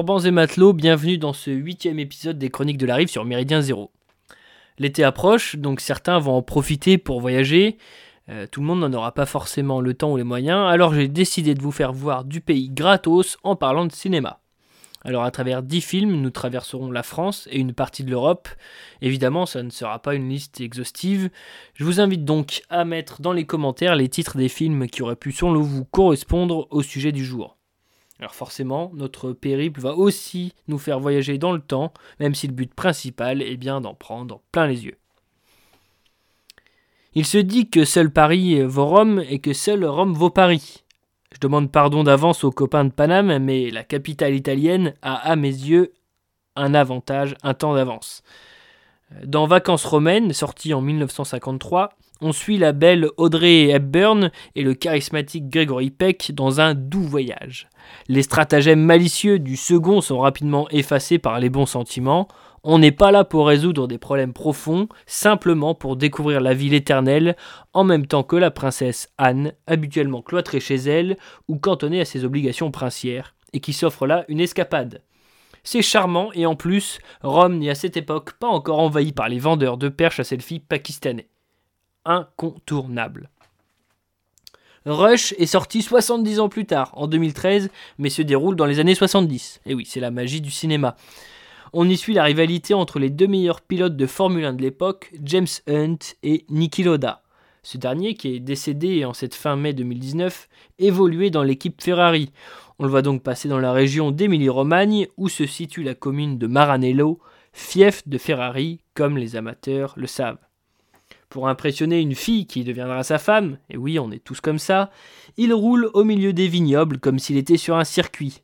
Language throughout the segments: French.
Forbans et matelots, bienvenue dans ce huitième épisode des Chroniques de la Rive sur Méridien Zéro. L'été approche, donc certains vont en profiter pour voyager. Euh, tout le monde n'en aura pas forcément le temps ou les moyens, alors j'ai décidé de vous faire voir du pays gratos en parlant de cinéma. Alors à travers 10 films, nous traverserons la France et une partie de l'Europe. Évidemment, ça ne sera pas une liste exhaustive. Je vous invite donc à mettre dans les commentaires les titres des films qui auraient pu selon vous correspondre au sujet du jour. Alors forcément, notre périple va aussi nous faire voyager dans le temps, même si le but principal est bien d'en prendre plein les yeux. Il se dit que seul Paris vaut Rome et que seul Rome vaut Paris. Je demande pardon d'avance aux copains de Paname, mais la capitale italienne a à mes yeux un avantage, un temps d'avance. Dans Vacances romaines, sorti en 1953, on suit la belle Audrey Hepburn et le charismatique Gregory Peck dans un doux voyage. Les stratagèmes malicieux du second sont rapidement effacés par les bons sentiments. On n'est pas là pour résoudre des problèmes profonds, simplement pour découvrir la ville éternelle, en même temps que la princesse Anne, habituellement cloîtrée chez elle ou cantonnée à ses obligations princières, et qui s'offre là une escapade. C'est charmant et en plus, Rome n'est à cette époque pas encore envahi par les vendeurs de perches à selfie pakistanais. Incontournable. Rush est sorti 70 ans plus tard, en 2013, mais se déroule dans les années 70. Et oui, c'est la magie du cinéma. On y suit la rivalité entre les deux meilleurs pilotes de Formule 1 de l'époque, James Hunt et Niki Loda. Ce dernier, qui est décédé en cette fin mai 2019, évoluait dans l'équipe Ferrari. On le voit donc passer dans la région d'Émilie-Romagne, où se situe la commune de Maranello, fief de Ferrari, comme les amateurs le savent. Pour impressionner une fille qui deviendra sa femme, et oui, on est tous comme ça, il roule au milieu des vignobles comme s'il était sur un circuit.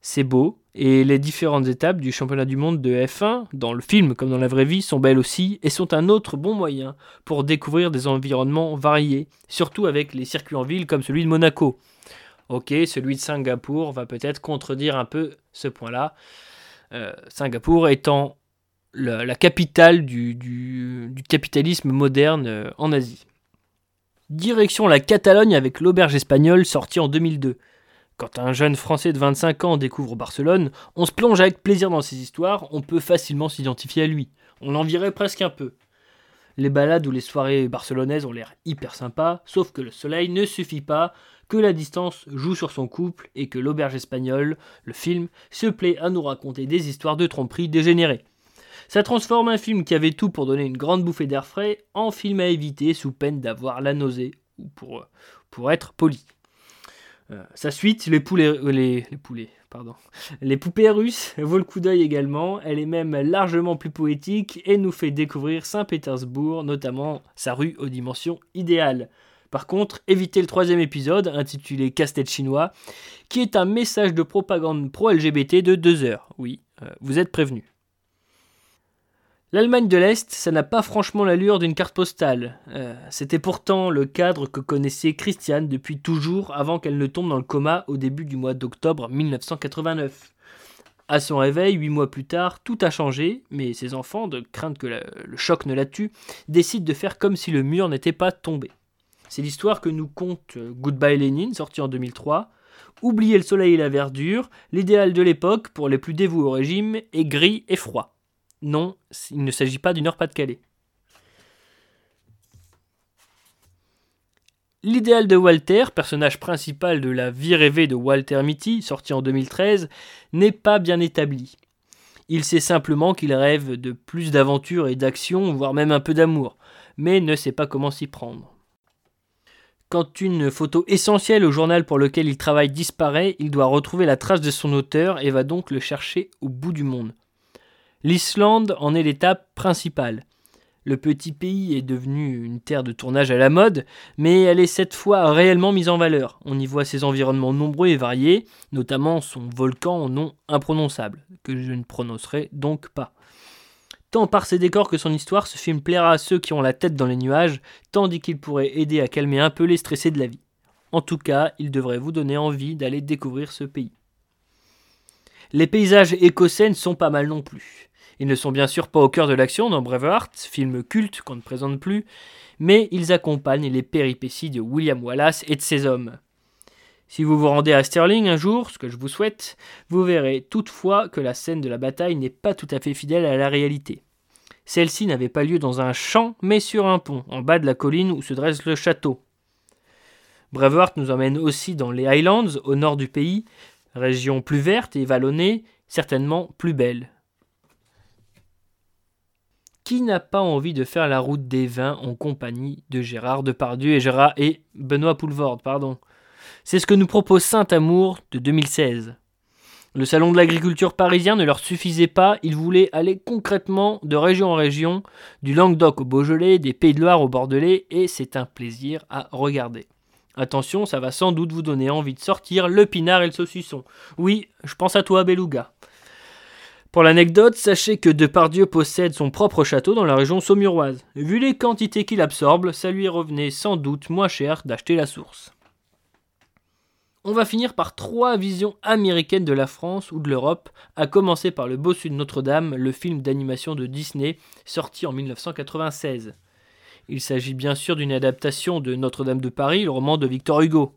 C'est beau, et les différentes étapes du championnat du monde de F1, dans le film comme dans la vraie vie, sont belles aussi et sont un autre bon moyen pour découvrir des environnements variés, surtout avec les circuits en ville comme celui de Monaco. Ok, celui de Singapour va peut-être contredire un peu ce point-là. Euh, Singapour étant la, capitale du, capitalisme moderne euh, en Asie. Direction la Catalogne avec l'auberge espagnole sortie en 2002. Quand un jeune Français de 25 ans découvre Barcelone, on se plonge avec plaisir dans ses histoires, on peut facilement s'identifier à lui. On l'envierait presque un peu. Les balades ou les soirées barcelonaises ont l'air hyper sympas, sauf que le soleil ne suffit pas, que la distance joue sur son couple et que l'auberge espagnole, le film, se plaît à nous raconter des histoires de tromperie dégénérées. Ça transforme un film qui avait tout pour donner une grande bouffée d'air frais en film à éviter sous peine d'avoir la nausée, ou pour, pour être poli. Euh, sa suite, les poulets, euh, les, les, poulets, pardon, les poupées russes vaut le coup d'œil également. Elle est même largement plus poétique et nous fait découvrir Saint-Pétersbourg, notamment sa rue aux dimensions idéales. Par contre, évitez le troisième épisode, intitulé Casse-tête chinois, qui est un message de propagande pro-LGBT de deux heures. Oui, euh, vous êtes prévenus. L'Allemagne de l'Est, ça n'a pas franchement l'allure d'une carte postale. Euh, c'était pourtant le cadre que connaissait Christiane depuis toujours avant qu'elle ne tombe dans le coma au début du mois d'octobre 1989. À son réveil, huit mois plus tard, tout a changé, mais ses enfants, de crainte que le choc ne la tue, décident de faire comme si le mur n'était pas tombé. C'est l'histoire que nous conte euh, Goodbye Lénine, sorti en 2003. Oubliez le soleil et la verdure, l'idéal de l'époque pour les plus dévoués au régime est gris et froid. Non, il ne s'agit pas d'une heure Pas-de-Calais. L'idéal de Walter, personnage principal de La vie rêvée de Walter Mitty, sorti en 2013, n'est pas bien établi. Il sait simplement qu'il rêve de plus d'aventure et d'action, voire même un peu d'amour, mais ne sait pas comment s'y prendre. Quand une photo essentielle au journal pour lequel il travaille disparaît, il doit retrouver la trace de son auteur et va donc le chercher au bout du monde. L'Islande en est l'étape principale. Le petit pays est devenu une terre de tournage à la mode, mais elle est cette fois réellement mise en valeur. On y voit ses environnements nombreux et variés, notamment son volcan au nom imprononçable, que je ne prononcerai donc pas. Tant par ses décors que son histoire, ce film plaira à ceux qui ont la tête dans les nuages, tandis qu'il pourrait aider à calmer un peu les stressés de la vie. En tout cas, il devrait vous donner envie d'aller découvrir ce pays. Les paysages écossais ne sont pas mal non plus. Ils ne sont bien sûr pas au cœur de l'action dans Braveheart, film culte qu'on ne présente plus, mais ils accompagnent les péripéties de William Wallace et de ses hommes. Si vous vous rendez à Sterling un jour, ce que je vous souhaite, vous verrez toutefois que la scène de la bataille n'est pas tout à fait fidèle à la réalité. Celle-ci n'avait pas lieu dans un champ, mais sur un pont, en bas de la colline où se dresse le château. Braveheart nous emmène aussi dans les Highlands, au nord du pays, région plus verte et vallonnée, certainement plus belle. Qui n'a pas envie de faire la route des vins en compagnie de Gérard Depardieu et Gérard et Benoît Poulvorde, pardon. C'est ce que nous propose Saint-Amour de 2016. Le salon de l'agriculture parisien ne leur suffisait pas, ils voulaient aller concrètement de région en région, du Languedoc au Beaujolais, des Pays de Loire au Bordelais, et c'est un plaisir à regarder. Attention, ça va sans doute vous donner envie de sortir le pinard et le saucisson. Oui, je pense à toi, Beluga. Pour l'anecdote, sachez que Depardieu possède son propre château dans la région saumuroise. Vu les quantités qu'il absorbe, ça lui revenait sans doute moins cher d'acheter la source. On va finir par trois visions américaines de la France ou de l'Europe, à commencer par Le Bossu de Notre-Dame, le film d'animation de Disney, sorti en 1996. Il s'agit bien sûr d'une adaptation de Notre-Dame de Paris, le roman de Victor Hugo.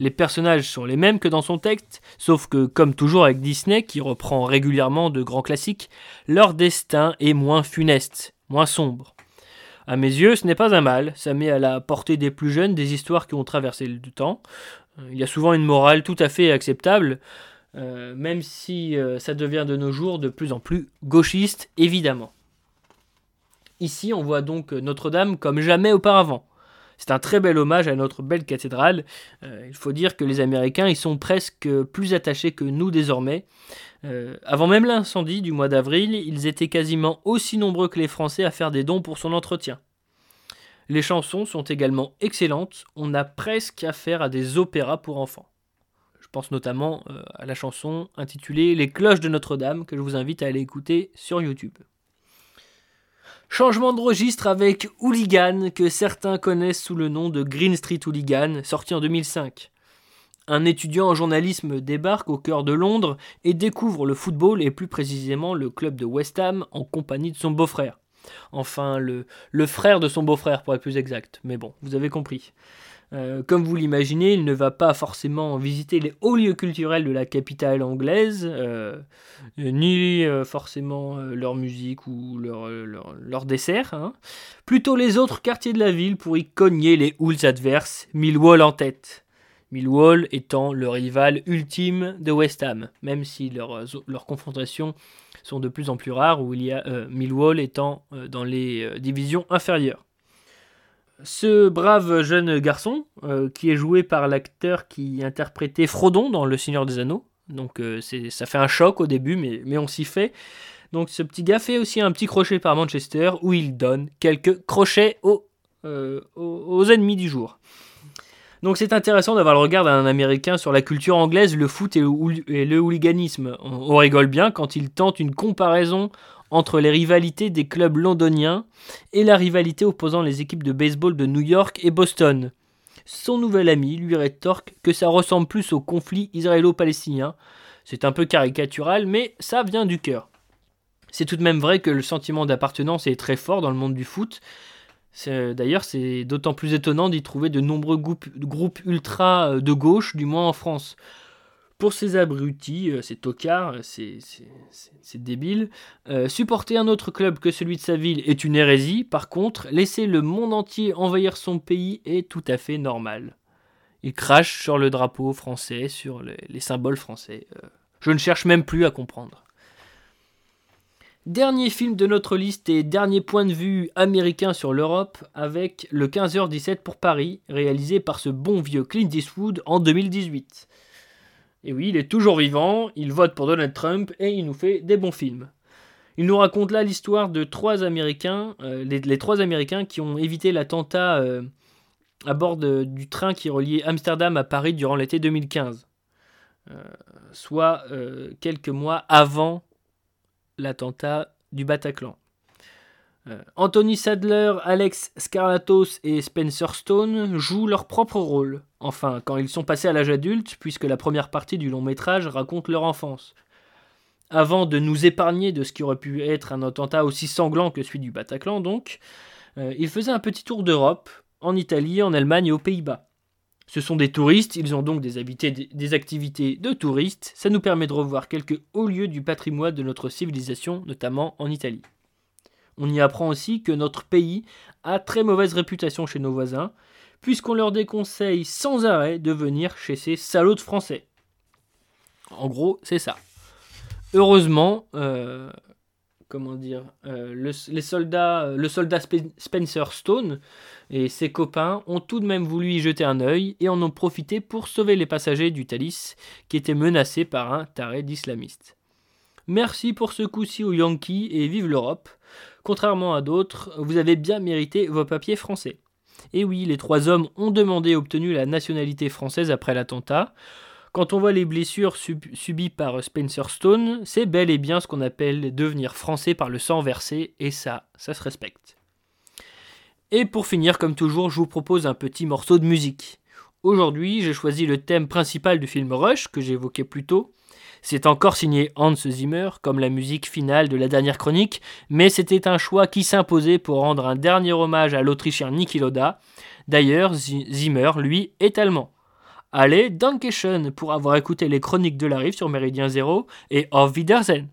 Les personnages sont les mêmes que dans son texte, sauf que, comme toujours avec Disney, qui reprend régulièrement de grands classiques, leur destin est moins funeste, moins sombre. À mes yeux, ce n'est pas un mal, ça met à la portée des plus jeunes des histoires qui ont traversé le temps, il y a souvent une morale tout à fait acceptable, euh, même si euh, ça devient de nos jours de plus en plus gauchiste, évidemment. Ici, on voit donc Notre-Dame comme jamais auparavant. C'est un très bel hommage à notre belle cathédrale. Euh, il faut dire que les Américains y sont presque plus attachés que nous désormais. avant même l'incendie du mois d'avril, ils étaient quasiment aussi nombreux que les Français à faire des dons pour son entretien. Les chansons sont également excellentes, on a presque affaire à des opéras pour enfants. Je pense notamment euh, à la chanson intitulée Les cloches de Notre-Dame que je vous invite à aller écouter sur YouTube. Changement de registre avec Hooligan que certains connaissent sous le nom de Green Street Hooligan, sorti en 2005. Un étudiant en journalisme débarque au cœur de Londres et découvre le football et plus précisément le club de West Ham en compagnie de son beau-frère. Enfin, le, le frère de son beau-frère, pour être plus exact. Mais bon, vous avez compris. Euh, comme vous l'imaginez, il ne va pas forcément visiter les hauts lieux culturels de la capitale anglaise, euh, ni euh, forcément leur musique ou leur, dessert. Hein. Plutôt les autres quartiers de la ville pour y cogner les hools adverses, Millwall en tête. Millwall étant le rival ultime de West Ham, même si leur, leur confrontation sont de plus en plus rares, où il y a Millwall étant dans les divisions inférieures. Ce brave jeune garçon, qui est joué par l'acteur qui interprétait Frodon dans Le Seigneur des Anneaux, donc ça fait un choc au début, mais, on s'y fait. Donc ce petit gars fait aussi un petit crochet par Manchester, où il donne quelques crochets aux, aux ennemis du jour. Donc c'est intéressant d'avoir le regard d'un Américain sur la culture anglaise, le foot et le, hooliganisme. On, rigole bien quand il tente une comparaison entre les rivalités des clubs londoniens et la rivalité opposant les équipes de baseball de New York et Boston. Son nouvel ami lui rétorque que ça ressemble plus au conflit israélo-palestinien. C'est un peu caricatural, mais ça vient du cœur. C'est tout de même vrai que le sentiment d'appartenance est très fort dans le monde du foot, D'ailleurs, c'est d'autant plus étonnant d'y trouver de nombreux groupes, ultra euh, de gauche, du moins en France. Pour ces abrutis, euh, ces tocards, ces, débiles, euh, supporter un autre club que celui de sa ville est une hérésie. Par contre, laisser le monde entier envahir son pays est tout à fait normal. Il crache sur le drapeau français, sur les symboles français. je ne cherche même plus à comprendre. Dernier film de notre liste et dernier point de vue américain sur l'Europe avec le 15h17 pour Paris, réalisé par ce bon vieux Clint Eastwood en 2018. Et oui, il est toujours vivant, il vote pour Donald Trump et il nous fait des bons films. Il nous raconte là l'histoire de trois Américains, euh, les, trois Américains qui ont évité l'attentat euh, à bord du train qui reliait Amsterdam à Paris durant l'été 2015. Euh, soit quelques mois avant l'attentat du Bataclan. Euh, Anthony Sadler, Alex Scarlatos et Spencer Stone jouent leur propre rôle, enfin quand ils sont passés à l'âge adulte, puisque la première partie du long métrage raconte leur enfance. Avant de nous épargner de ce qui aurait pu être un attentat aussi sanglant que celui du Bataclan donc, euh, ils faisaient un petit tour d'Europe, en Italie, en Allemagne et aux Pays-Bas. Ce sont des touristes, ils ont donc des, des, activités de touristes. Ça nous permet de revoir quelques hauts lieux du patrimoine de notre civilisation, notamment en Italie. On y apprend aussi que notre pays a très mauvaise réputation chez nos voisins, puisqu'on leur déconseille sans arrêt de venir chez ces salauds de Français. En gros, c'est ça. Heureusement, euh, comment dire, euh, le, les soldats, le soldat Spencer Stone et ses copains ont tout de même voulu y jeter un œil et en ont profité pour sauver les passagers du Thalys qui étaient menacés par un taré d'islamistes. Merci pour ce coup-ci aux Yankees et vive l'Europe. Contrairement à d'autres, vous avez bien mérité vos papiers français. Et oui, les trois hommes ont demandé et obtenu la nationalité française après l'attentat. Quand on voit les blessures subies par Spencer Stone, c'est bel et bien ce qu'on appelle devenir français par le sang versé, et ça, ça se respecte. Et pour finir, comme toujours, je vous propose un petit morceau de musique. Aujourd'hui, j'ai choisi le thème principal du film Rush, que j'évoquais plus tôt. C'est encore signé Hans Zimmer, comme la musique finale de la dernière chronique, mais c'était un choix qui s'imposait pour rendre un dernier hommage à l'Autrichien Niki Loda. D'ailleurs, Zimmer, lui, est allemand. Allez, Dankeschön pour avoir écouté les chroniques de la rive sur Méridien Zéro et Auf Wiedersehen